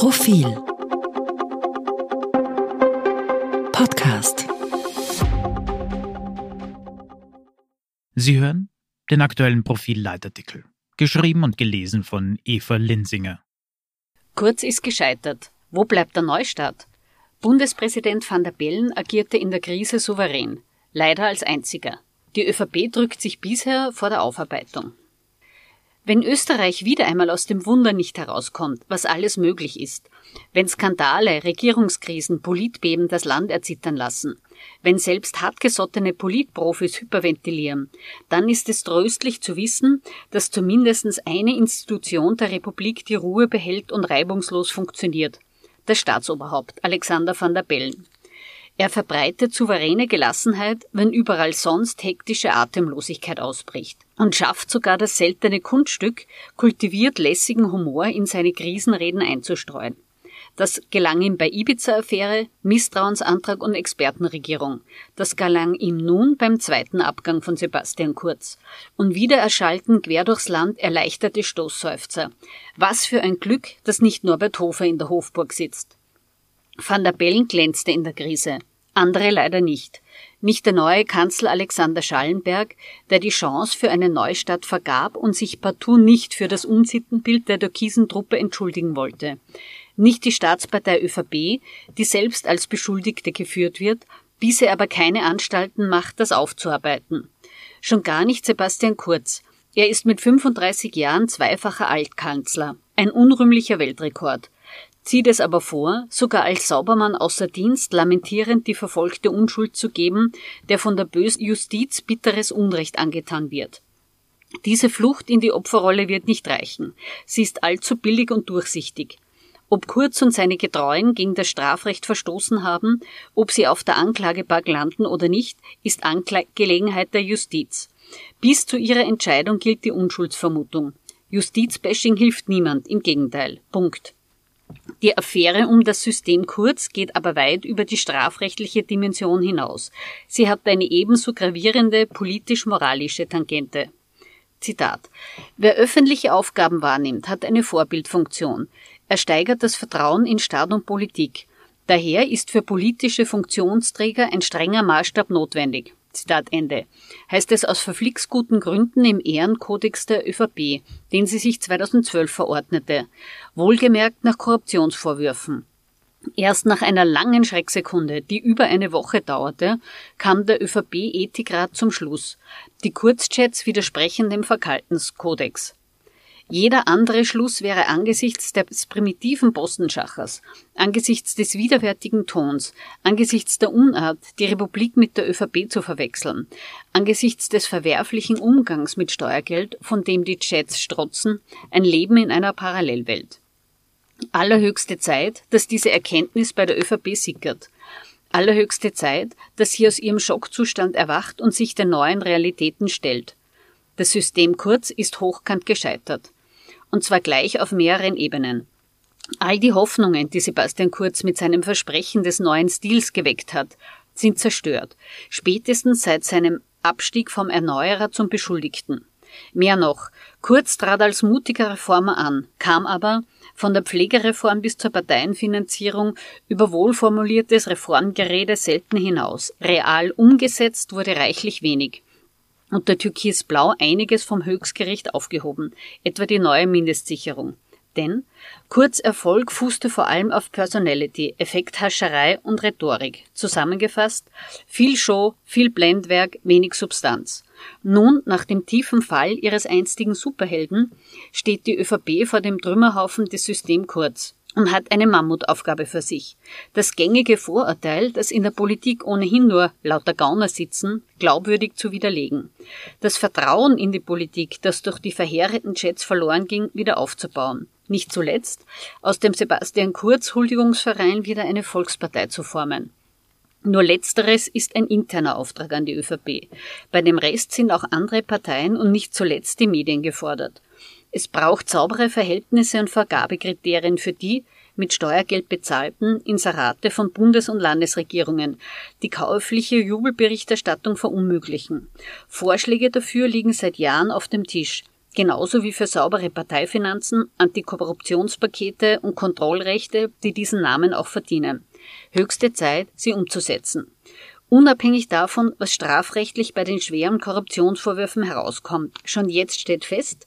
Profil Podcast Sie hören den aktuellen Profil-Leitartikel, geschrieben und gelesen von Eva Linsinger. Kurz ist gescheitert. Wo bleibt der Neustart? Bundespräsident van der Bellen agierte in der Krise souverän, leider als einziger. Die ÖVP drückt sich bisher vor der Aufarbeitung. Wenn Österreich wieder einmal aus dem Wunder nicht herauskommt, was alles möglich ist, wenn Skandale, Regierungskrisen, Politbeben das Land erzittern lassen, wenn selbst hartgesottene Politprofis hyperventilieren, dann ist es tröstlich zu wissen, dass zumindest eine Institution der Republik die Ruhe behält und reibungslos funktioniert. Das Staatsoberhaupt Alexander van der Bellen. Er verbreitet souveräne Gelassenheit, wenn überall sonst hektische Atemlosigkeit ausbricht und schafft sogar das seltene Kunststück, kultiviert lässigen Humor in seine Krisenreden einzustreuen. Das gelang ihm bei Ibiza-Affäre, Misstrauensantrag und Expertenregierung. Das gelang ihm nun beim zweiten Abgang von Sebastian Kurz. Und wieder erschallten quer durchs Land erleichterte Stoßseufzer. Was für ein Glück, dass nicht Norbert Hofer in der Hofburg sitzt. Van der Bellen glänzte in der Krise andere leider nicht. Nicht der neue Kanzler Alexander Schallenberg, der die Chance für eine Neustadt vergab und sich partout nicht für das Unsittenbild der türkisen Truppe entschuldigen wollte. Nicht die Staatspartei ÖVP, die selbst als Beschuldigte geführt wird, diese aber keine Anstalten macht, das aufzuarbeiten. Schon gar nicht Sebastian Kurz. Er ist mit 35 Jahren zweifacher Altkanzler. Ein unrühmlicher Weltrekord zieht es aber vor, sogar als Saubermann außer Dienst lamentierend die verfolgte Unschuld zu geben, der von der bösen Justiz bitteres Unrecht angetan wird. Diese Flucht in die Opferrolle wird nicht reichen. Sie ist allzu billig und durchsichtig. Ob Kurz und seine Getreuen gegen das Strafrecht verstoßen haben, ob sie auf der Anklagebank landen oder nicht, ist Angelegenheit der Justiz. Bis zu ihrer Entscheidung gilt die Unschuldsvermutung. Justizbashing hilft niemand, im Gegenteil. Punkt. Die Affäre um das System Kurz geht aber weit über die strafrechtliche Dimension hinaus. Sie hat eine ebenso gravierende politisch-moralische Tangente. Zitat. Wer öffentliche Aufgaben wahrnimmt, hat eine Vorbildfunktion. Er steigert das Vertrauen in Staat und Politik. Daher ist für politische Funktionsträger ein strenger Maßstab notwendig. Zitat Ende. Heißt es aus verflixguten Gründen im Ehrenkodex der ÖVP, den sie sich 2012 verordnete. Wohlgemerkt nach Korruptionsvorwürfen. Erst nach einer langen Schrecksekunde, die über eine Woche dauerte, kam der ÖVP-Ethikrat zum Schluss. Die Kurzchats widersprechen dem Verhaltenskodex. Jeder andere Schluss wäre angesichts des primitiven Postenschachers, angesichts des widerwärtigen Tons, angesichts der Unart, die Republik mit der ÖVP zu verwechseln, angesichts des verwerflichen Umgangs mit Steuergeld, von dem die Chats strotzen, ein Leben in einer Parallelwelt. Allerhöchste Zeit, dass diese Erkenntnis bei der ÖVP sickert. Allerhöchste Zeit, dass sie aus ihrem Schockzustand erwacht und sich den neuen Realitäten stellt. Das System Kurz ist hochkant gescheitert und zwar gleich auf mehreren Ebenen. All die Hoffnungen, die Sebastian Kurz mit seinem Versprechen des neuen Stils geweckt hat, sind zerstört, spätestens seit seinem Abstieg vom Erneuerer zum Beschuldigten. Mehr noch, Kurz trat als mutiger Reformer an, kam aber, von der Pflegereform bis zur Parteienfinanzierung, über wohlformuliertes Reformgerede selten hinaus. Real umgesetzt wurde reichlich wenig und der Türkisblau einiges vom Höchstgericht aufgehoben, etwa die neue Mindestsicherung. Denn Kurz Erfolg fußte vor allem auf Personality, Effekthascherei und Rhetorik. Zusammengefasst, viel Show, viel Blendwerk, wenig Substanz. Nun, nach dem tiefen Fall ihres einstigen Superhelden, steht die ÖVP vor dem Trümmerhaufen des System Kurz und hat eine Mammutaufgabe für sich. Das gängige Vorurteil, dass in der Politik ohnehin nur lauter Gauner sitzen, glaubwürdig zu widerlegen. Das Vertrauen in die Politik, das durch die verheerenden Chats verloren ging, wieder aufzubauen. Nicht zuletzt aus dem Sebastian Kurz Huldigungsverein wieder eine Volkspartei zu formen. Nur letzteres ist ein interner Auftrag an die ÖVP. Bei dem Rest sind auch andere Parteien und nicht zuletzt die Medien gefordert. Es braucht saubere Verhältnisse und Vergabekriterien für die mit Steuergeld bezahlten Inserate von Bundes- und Landesregierungen, die käufliche Jubelberichterstattung verunmöglichen. Vorschläge dafür liegen seit Jahren auf dem Tisch. genauso wie für saubere Parteifinanzen, Antikorruptionspakete und Kontrollrechte, die diesen Namen auch verdienen. Höchste Zeit, sie umzusetzen. Unabhängig davon, was strafrechtlich bei den schweren Korruptionsvorwürfen herauskommt, schon jetzt steht fest,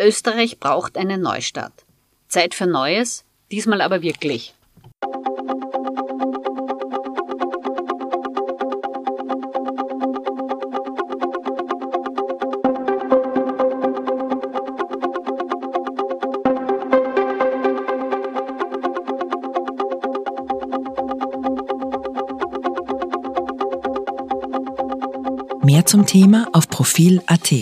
Österreich braucht einen Neustart. Zeit für Neues, diesmal aber wirklich. Mehr zum Thema auf Profil.at.